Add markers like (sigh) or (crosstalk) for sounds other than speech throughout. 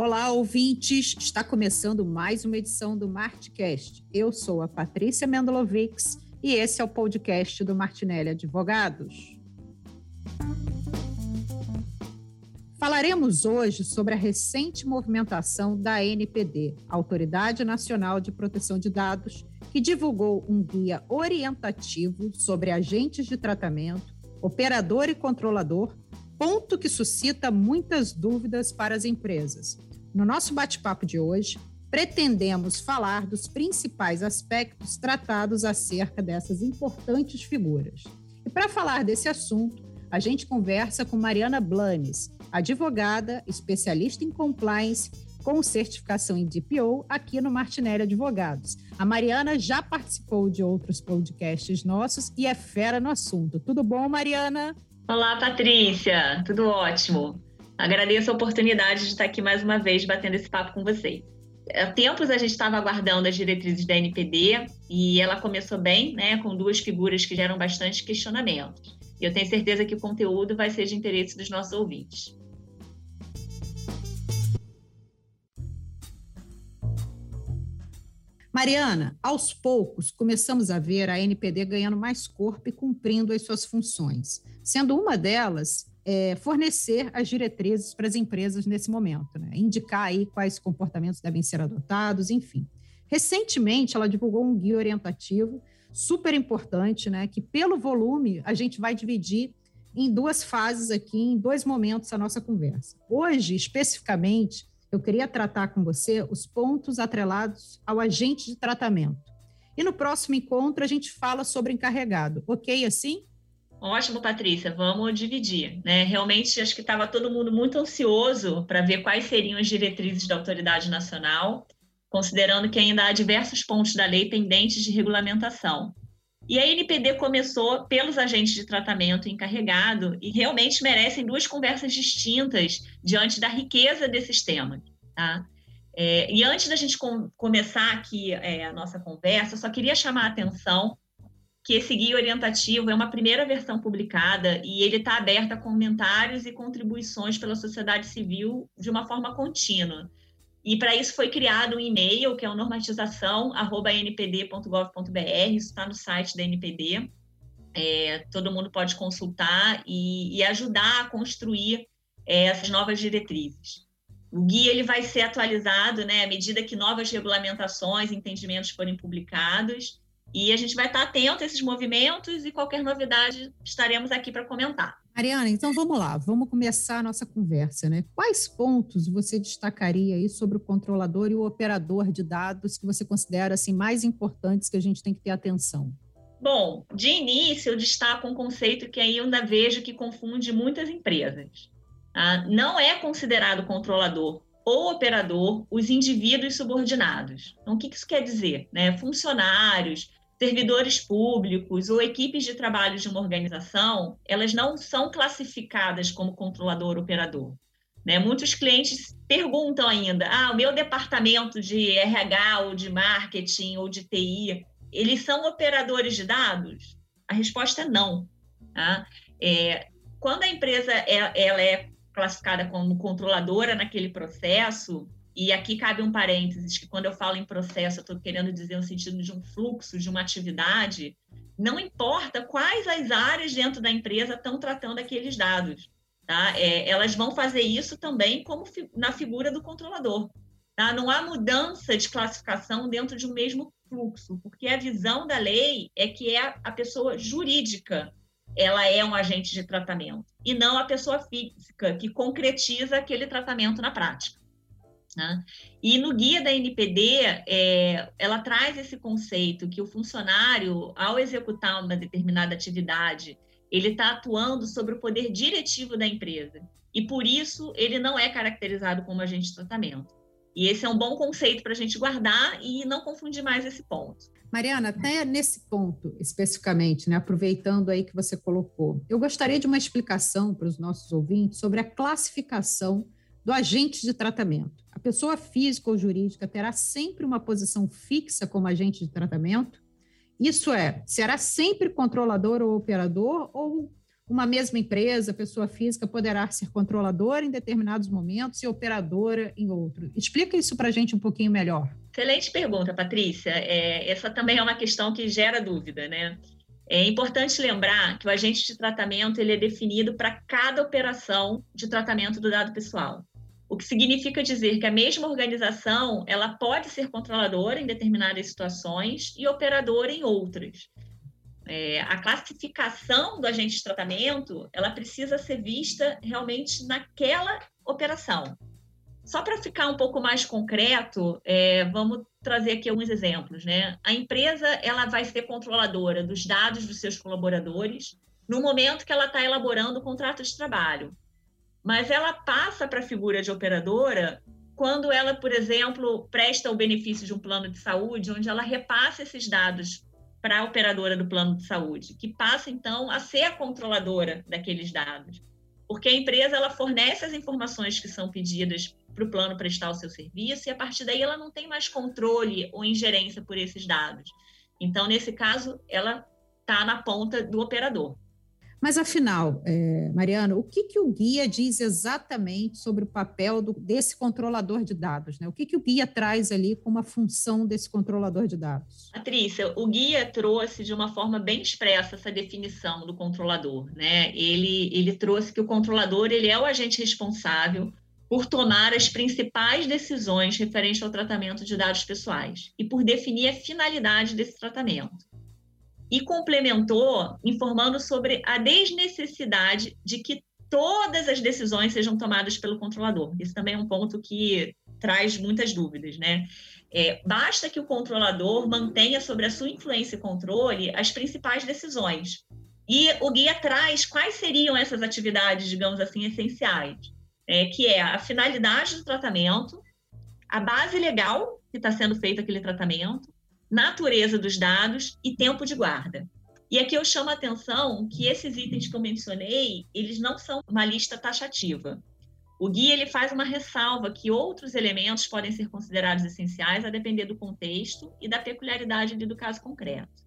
Olá, ouvintes! Está começando mais uma edição do Martcast. Eu sou a Patrícia Mendolovics e esse é o podcast do Martinelli Advogados. Falaremos hoje sobre a recente movimentação da NPD, Autoridade Nacional de Proteção de Dados, que divulgou um guia orientativo sobre agentes de tratamento, operador e controlador, ponto que suscita muitas dúvidas para as empresas. No nosso bate-papo de hoje, pretendemos falar dos principais aspectos tratados acerca dessas importantes figuras. E para falar desse assunto, a gente conversa com Mariana Blanes, advogada, especialista em compliance com certificação em DPO aqui no Martinelli Advogados. A Mariana já participou de outros podcasts nossos e é fera no assunto. Tudo bom, Mariana? Olá, Patrícia. Tudo ótimo. Agradeço a oportunidade de estar aqui mais uma vez batendo esse papo com vocês. Há tempos a gente estava aguardando as diretrizes da NPD e ela começou bem, né, com duas figuras que geram bastante questionamentos. E eu tenho certeza que o conteúdo vai ser de interesse dos nossos ouvintes. Mariana, aos poucos começamos a ver a NPD ganhando mais corpo e cumprindo as suas funções, sendo uma delas é, fornecer as diretrizes para as empresas nesse momento, né? indicar aí quais comportamentos devem ser adotados, enfim. Recentemente, ela divulgou um guia orientativo super importante, né? Que pelo volume a gente vai dividir em duas fases aqui, em dois momentos a nossa conversa. Hoje, especificamente, eu queria tratar com você os pontos atrelados ao agente de tratamento. E no próximo encontro a gente fala sobre encarregado. Ok assim? Ótimo, Patrícia. Vamos dividir. Né? Realmente, acho que estava todo mundo muito ansioso para ver quais seriam as diretrizes da autoridade nacional, considerando que ainda há diversos pontos da lei pendentes de regulamentação. E a NPD começou pelos agentes de tratamento encarregado e realmente merecem duas conversas distintas diante da riqueza desses temas. Tá? É, e antes da gente com, começar aqui é, a nossa conversa, eu só queria chamar a atenção que esse guia orientativo é uma primeira versão publicada e ele está aberto a comentários e contribuições pela sociedade civil de uma forma contínua. E para isso foi criado um e-mail, que é o normatização.npd.gov.br, isso está no site da NPD. É, todo mundo pode consultar e, e ajudar a construir é, essas novas diretrizes. O guia ele vai ser atualizado né, à medida que novas regulamentações, entendimentos forem publicados, e a gente vai estar atento a esses movimentos e qualquer novidade estaremos aqui para comentar. Mariana, então vamos lá, vamos começar a nossa conversa, né? Quais pontos você destacaria aí sobre o controlador e o operador de dados que você considera assim mais importantes que a gente tem que ter atenção? Bom, de início eu destaco um conceito que ainda vejo que confunde muitas empresas. Tá? Não é considerado controlador ou operador os indivíduos subordinados. Então, o que isso quer dizer? Né? Funcionários, servidores públicos ou equipes de trabalho de uma organização, elas não são classificadas como controlador operador. Né? Muitos clientes perguntam ainda: ah, o meu departamento de RH ou de marketing ou de TI, eles são operadores de dados? A resposta é não. Tá? É, quando a empresa é, ela é classificada como controladora naquele processo, e aqui cabe um parênteses, que quando eu falo em processo, eu estou querendo dizer no sentido de um fluxo, de uma atividade, não importa quais as áreas dentro da empresa estão tratando aqueles dados. Tá? É, elas vão fazer isso também como fi na figura do controlador. Tá? Não há mudança de classificação dentro de um mesmo fluxo, porque a visão da lei é que é a pessoa jurídica ela é um agente de tratamento, e não a pessoa física que concretiza aquele tratamento na prática. Né? E no guia da NPD, é, ela traz esse conceito que o funcionário, ao executar uma determinada atividade, ele está atuando sobre o poder diretivo da empresa. E por isso ele não é caracterizado como agente de tratamento. E esse é um bom conceito para a gente guardar e não confundir mais esse ponto. Mariana, até nesse ponto especificamente, né, aproveitando aí que você colocou, eu gostaria de uma explicação para os nossos ouvintes sobre a classificação do agente de tratamento. A pessoa física ou jurídica terá sempre uma posição fixa como agente de tratamento? Isso é, será sempre controlador ou operador ou uma mesma empresa, pessoa física, poderá ser controladora em determinados momentos e operadora em outros. Explica isso para a gente um pouquinho melhor. Excelente pergunta, Patrícia. É, essa também é uma questão que gera dúvida, né? É importante lembrar que o agente de tratamento ele é definido para cada operação de tratamento do dado pessoal. O que significa dizer que a mesma organização ela pode ser controladora em determinadas situações e operadora em outras. É, a classificação do agente de tratamento ela precisa ser vista realmente naquela operação. Só para ficar um pouco mais concreto, é, vamos trazer aqui alguns exemplos. Né? A empresa ela vai ser controladora dos dados dos seus colaboradores no momento que ela está elaborando o contrato de trabalho. Mas ela passa para a figura de operadora quando ela, por exemplo, presta o benefício de um plano de saúde, onde ela repassa esses dados para a operadora do plano de saúde, que passa então a ser a controladora daqueles dados. Porque a empresa ela fornece as informações que são pedidas para o plano prestar o seu serviço e a partir daí ela não tem mais controle ou ingerência por esses dados. Então, nesse caso, ela está na ponta do operador. Mas, afinal, é, Mariana, o que, que o guia diz exatamente sobre o papel do, desse controlador de dados? Né? O que, que o guia traz ali como a função desse controlador de dados? Patrícia, o guia trouxe de uma forma bem expressa essa definição do controlador. Né? Ele, ele trouxe que o controlador ele é o agente responsável por tomar as principais decisões referentes ao tratamento de dados pessoais e por definir a finalidade desse tratamento e complementou informando sobre a desnecessidade de que todas as decisões sejam tomadas pelo controlador. Isso também é um ponto que traz muitas dúvidas, né? É, basta que o controlador mantenha sobre a sua influência e controle as principais decisões. E o guia traz quais seriam essas atividades, digamos assim, essenciais, é, que é a finalidade do tratamento, a base legal que está sendo feito aquele tratamento, natureza dos dados e tempo de guarda. E aqui eu chamo a atenção que esses itens que eu mencionei, eles não são uma lista taxativa. O guia ele faz uma ressalva que outros elementos podem ser considerados essenciais a depender do contexto e da peculiaridade do caso concreto.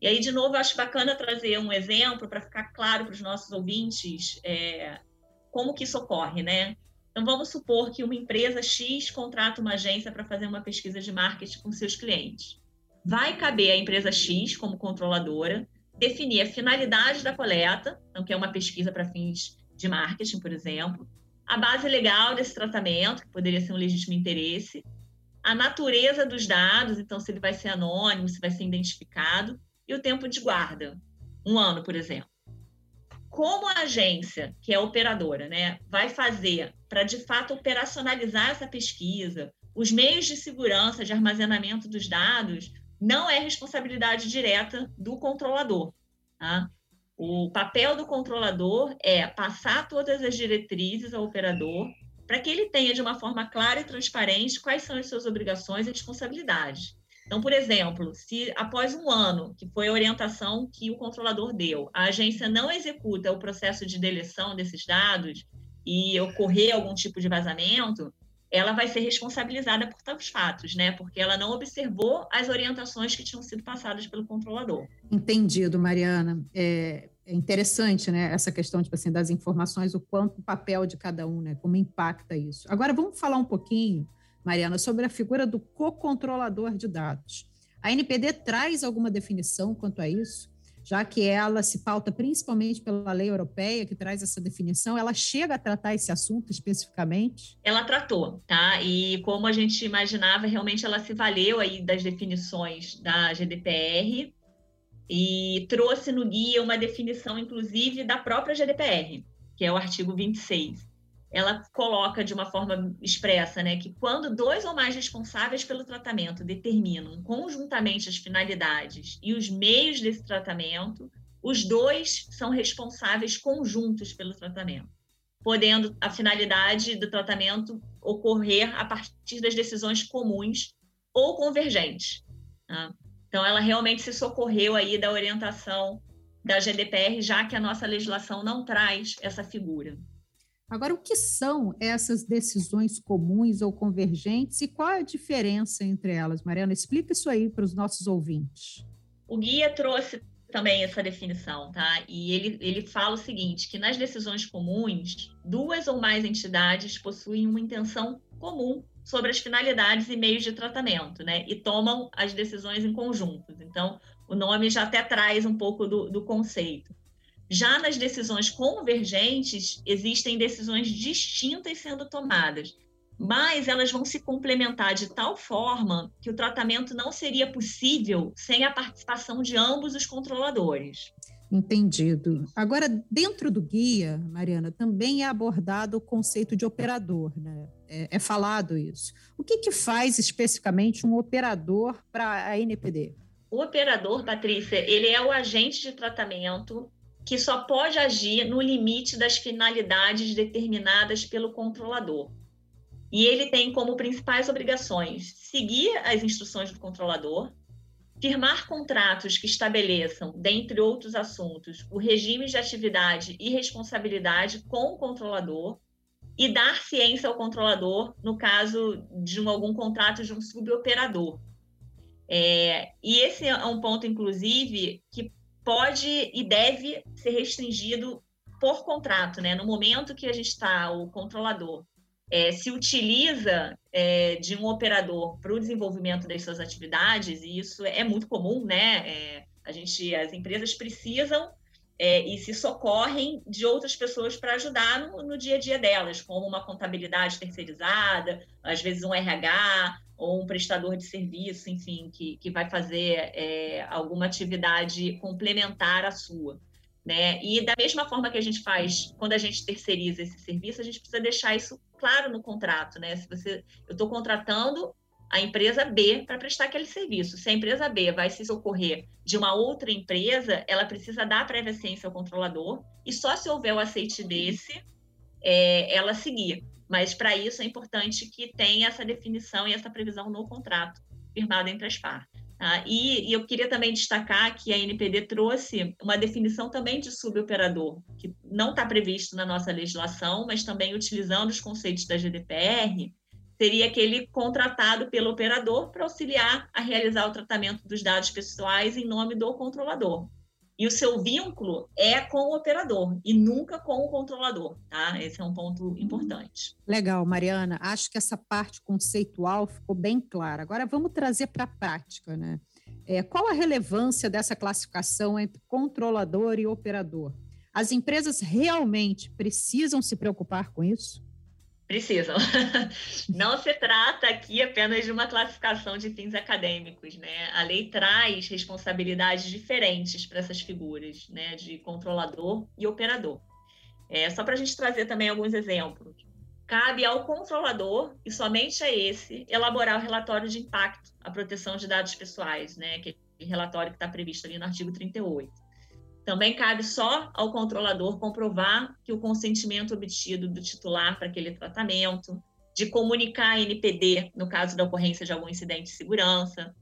E aí, de novo, eu acho bacana trazer um exemplo para ficar claro para os nossos ouvintes é, como que isso ocorre, né? Então, vamos supor que uma empresa X contrata uma agência para fazer uma pesquisa de marketing com seus clientes. Vai caber à empresa X, como controladora, definir a finalidade da coleta, então, que é uma pesquisa para fins de marketing, por exemplo, a base legal desse tratamento, que poderia ser um legítimo interesse, a natureza dos dados, então, se ele vai ser anônimo, se vai ser identificado, e o tempo de guarda, um ano, por exemplo como a agência, que é operadora, né, vai fazer para de fato operacionalizar essa pesquisa, os meios de segurança de armazenamento dos dados não é responsabilidade direta do controlador. Tá? O papel do controlador é passar todas as diretrizes ao operador para que ele tenha de uma forma clara e transparente quais são as suas obrigações e responsabilidades. Então, por exemplo, se após um ano, que foi a orientação que o controlador deu, a agência não executa o processo de deleção desses dados e ocorrer algum tipo de vazamento, ela vai ser responsabilizada por tais fatos, né? Porque ela não observou as orientações que tinham sido passadas pelo controlador. Entendido, Mariana. É, é interessante, né? Essa questão, tipo assim, das informações, o quanto o papel de cada um, né? Como impacta isso. Agora, vamos falar um pouquinho Mariana, sobre a figura do co-controlador de dados. A NPD traz alguma definição quanto a isso? Já que ela se pauta principalmente pela lei europeia, que traz essa definição, ela chega a tratar esse assunto especificamente? Ela tratou, tá? E como a gente imaginava, realmente ela se valeu aí das definições da GDPR e trouxe no guia uma definição, inclusive, da própria GDPR, que é o artigo 26 ela coloca de uma forma expressa, né, que quando dois ou mais responsáveis pelo tratamento determinam conjuntamente as finalidades e os meios desse tratamento, os dois são responsáveis conjuntos pelo tratamento, podendo a finalidade do tratamento ocorrer a partir das decisões comuns ou convergentes. Tá? Então, ela realmente se socorreu aí da orientação da GDPR, já que a nossa legislação não traz essa figura. Agora, o que são essas decisões comuns ou convergentes e qual a diferença entre elas? Mariana, explica isso aí para os nossos ouvintes. O guia trouxe também essa definição, tá? E ele, ele fala o seguinte, que nas decisões comuns, duas ou mais entidades possuem uma intenção comum sobre as finalidades e meios de tratamento, né? E tomam as decisões em conjunto. Então, o nome já até traz um pouco do, do conceito. Já nas decisões convergentes, existem decisões distintas sendo tomadas, mas elas vão se complementar de tal forma que o tratamento não seria possível sem a participação de ambos os controladores. Entendido. Agora, dentro do guia, Mariana, também é abordado o conceito de operador, né? É, é falado isso. O que, que faz especificamente um operador para a NPD? O operador, Patrícia, ele é o agente de tratamento que só pode agir no limite das finalidades determinadas pelo controlador. E ele tem como principais obrigações seguir as instruções do controlador, firmar contratos que estabeleçam, dentre outros assuntos, o regime de atividade e responsabilidade com o controlador e dar ciência ao controlador no caso de um, algum contrato de um suboperador. É, e esse é um ponto, inclusive, que pode e deve ser restringido por contrato, né? No momento que a gente está, o controlador é, se utiliza é, de um operador para o desenvolvimento das suas atividades, e isso é muito comum, né? É, a gente, as empresas precisam é, e se socorrem de outras pessoas para ajudar no, no, dia a dia delas, como uma contabilidade terceirizada, às vezes um RH ou um prestador de serviço, enfim, que, que vai fazer é, alguma atividade complementar à sua. Né? E da mesma forma que a gente faz quando a gente terceiriza esse serviço, a gente precisa deixar isso claro no contrato, né? Se você, eu estou contratando a empresa B para prestar aquele serviço. Se a empresa B vai se socorrer de uma outra empresa, ela precisa dar prévia ciência ao controlador e só se houver o aceite desse, é, ela seguir. Mas para isso é importante que tenha essa definição e essa previsão no contrato firmado entre as partes. Ah, e, e, eu queria também destacar que a NPD trouxe uma definição também de suboperador, que não está previsto na nossa legislação, mas também utilizando os conceitos da GDPR, seria aquele contratado pelo operador para auxiliar a realizar o tratamento dos dados pessoais em nome do controlador. E o seu vínculo é com o operador e nunca com o controlador, tá? Esse é um ponto importante. Legal, Mariana. Acho que essa parte conceitual ficou bem clara. Agora vamos trazer para a prática, né? É, qual a relevância dessa classificação entre controlador e operador? As empresas realmente precisam se preocupar com isso? Precisam. (laughs) Não se trata aqui apenas de uma classificação de fins acadêmicos, né? A lei traz responsabilidades diferentes para essas figuras, né? De controlador e operador. É, só para a gente trazer também alguns exemplos. Cabe ao controlador, e somente a esse, elaborar o relatório de impacto à proteção de dados pessoais, né? Que é relatório que está previsto ali no artigo 38. Também cabe só ao controlador comprovar que o consentimento obtido do titular para aquele tratamento, de comunicar a NPD no caso da ocorrência de algum incidente de segurança.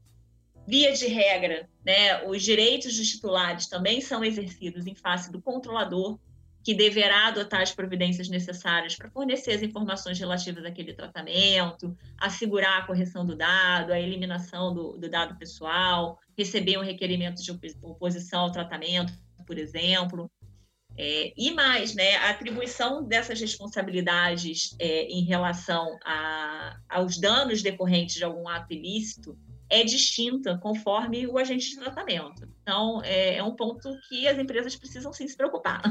Via de regra, né, os direitos dos titulares também são exercidos em face do controlador, que deverá adotar as providências necessárias para fornecer as informações relativas àquele tratamento, assegurar a correção do dado, a eliminação do, do dado pessoal, receber um requerimento de oposição ao tratamento, por exemplo. É, e mais, né, a atribuição dessas responsabilidades é, em relação a, aos danos decorrentes de algum ato ilícito é distinta conforme o agente de tratamento. Então, é, é um ponto que as empresas precisam sim se preocupar.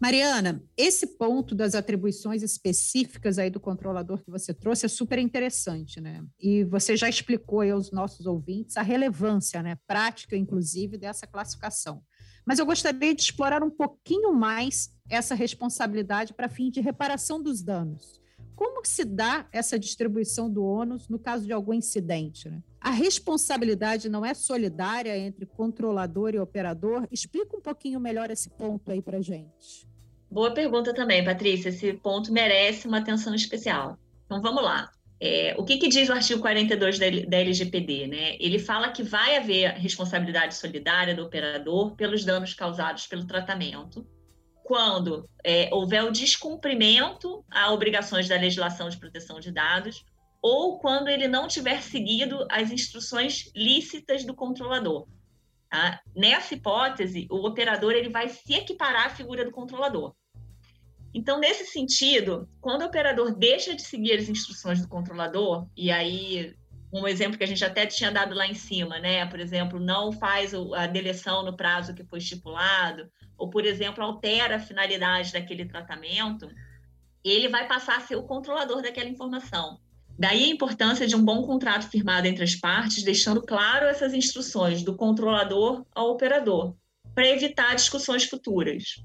Mariana, esse ponto das atribuições específicas aí do controlador que você trouxe é super interessante, né? E você já explicou aos nossos ouvintes a relevância, né, prática, inclusive, dessa classificação. Mas eu gostaria de explorar um pouquinho mais essa responsabilidade para fim de reparação dos danos. Como se dá essa distribuição do ônus no caso de algum incidente? Né? A responsabilidade não é solidária entre controlador e operador? Explica um pouquinho melhor esse ponto aí para gente. Boa pergunta também, Patrícia. Esse ponto merece uma atenção especial. Então vamos lá. É, o que, que, diz o artigo 42 da, LGPD? Né? Ele fala que vai haver responsabilidade solidária do operador pelos danos causados pelo tratamento, quando é, houver o descumprimento a obrigações da legislação de proteção de dados ou quando ele não tiver seguido as instruções lícitas do controlador. Tá? Nessa hipótese, o operador ele vai se equiparar à figura do controlador. Então, nesse sentido, quando o operador deixa de seguir as instruções do controlador, e aí um exemplo que a gente até tinha dado lá em cima, né? Por exemplo, não faz a deleção no prazo que foi estipulado, ou, por exemplo, altera a finalidade daquele tratamento, ele vai passar a ser o controlador daquela informação. Daí a importância de um bom contrato firmado entre as partes, deixando claro essas instruções do controlador ao operador, para evitar discussões futuras.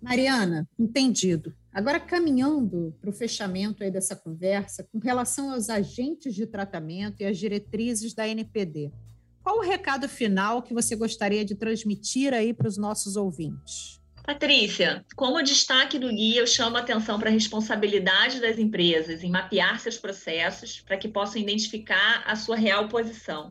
Mariana, entendido. Agora, caminhando para o fechamento aí dessa conversa, com relação aos agentes de tratamento e as diretrizes da NPD, qual o recado final que você gostaria de transmitir aí para os nossos ouvintes? Patrícia, como destaque do guia, eu chamo a atenção para a responsabilidade das empresas em mapear seus processos para que possam identificar a sua real posição.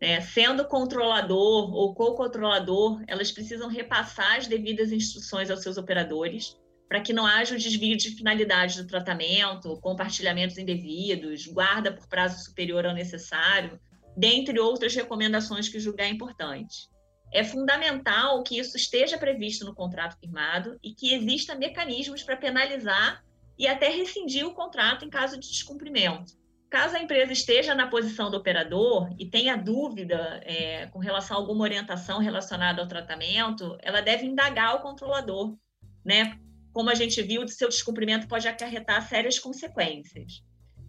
É, sendo controlador ou co-controlador, elas precisam repassar as devidas instruções aos seus operadores para que não haja o desvio de finalidade do tratamento, compartilhamentos indevidos, guarda por prazo superior ao necessário, dentre outras recomendações que julgar importante. É fundamental que isso esteja previsto no contrato firmado e que exista mecanismos para penalizar e até rescindir o contrato em caso de descumprimento. Caso a empresa esteja na posição do operador e tenha dúvida é, com relação a alguma orientação relacionada ao tratamento, ela deve indagar o controlador, né? Como a gente viu, o seu descumprimento pode acarretar sérias consequências.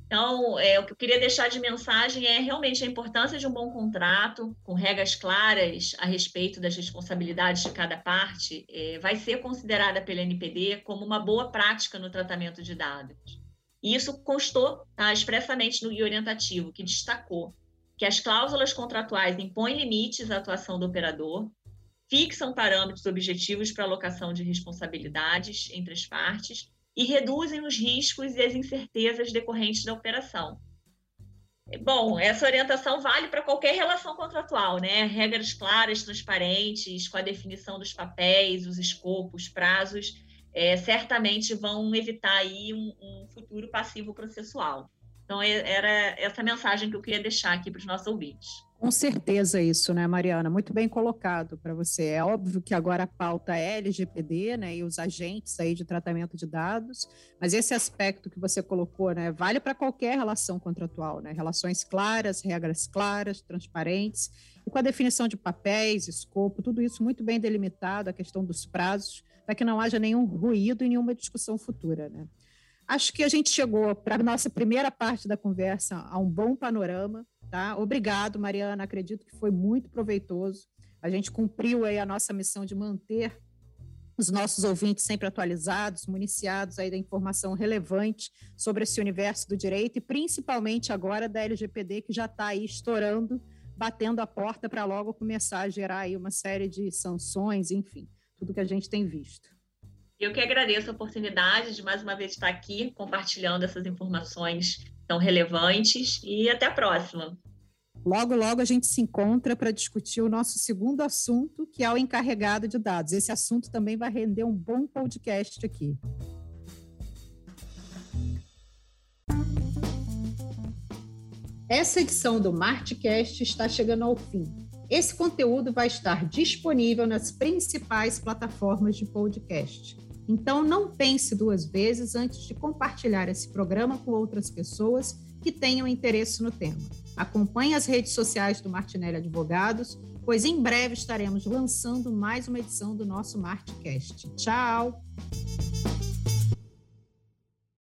Então, é, o que eu queria deixar de mensagem é realmente a importância de um bom contrato, com regras claras a respeito das responsabilidades de cada parte, é, vai ser considerada pela NPD como uma boa prática no tratamento de dados. E isso constou tá, expressamente no guia orientativo, que destacou que as cláusulas contratuais impõem limites à atuação do operador, fixam parâmetros objetivos para alocação de responsabilidades entre as partes e reduzem os riscos e as incertezas decorrentes da operação. Bom, essa orientação vale para qualquer relação contratual, né? Regras claras, transparentes, com a definição dos papéis, os escopos, prazos, é, certamente vão evitar aí um, um futuro passivo processual. Então, era essa mensagem que eu queria deixar aqui para os nossos ouvintes. Com certeza isso, né, Mariana? Muito bem colocado para você. É óbvio que agora a pauta é LGPD, né, e os agentes aí de tratamento de dados, mas esse aspecto que você colocou, né, vale para qualquer relação contratual, né? Relações claras, regras claras, transparentes, e com a definição de papéis, escopo, tudo isso muito bem delimitado, a questão dos prazos, para que não haja nenhum ruído e nenhuma discussão futura, né? Acho que a gente chegou para a nossa primeira parte da conversa a um bom panorama Tá? Obrigado, Mariana. Acredito que foi muito proveitoso. A gente cumpriu aí a nossa missão de manter os nossos ouvintes sempre atualizados, municiados aí da informação relevante sobre esse universo do direito e principalmente agora da LGPD que já está aí estourando, batendo a porta para logo começar a gerar aí uma série de sanções, enfim, tudo que a gente tem visto. Eu que agradeço a oportunidade de mais uma vez estar aqui compartilhando essas informações tão relevantes e até a próxima. Logo, logo a gente se encontra para discutir o nosso segundo assunto, que é o encarregado de dados. Esse assunto também vai render um bom podcast aqui. Essa edição do Martcast está chegando ao fim. Esse conteúdo vai estar disponível nas principais plataformas de podcast. Então, não pense duas vezes antes de compartilhar esse programa com outras pessoas que tenham interesse no tema. Acompanhe as redes sociais do Martinelli Advogados, pois em breve estaremos lançando mais uma edição do nosso Martcast. Tchau!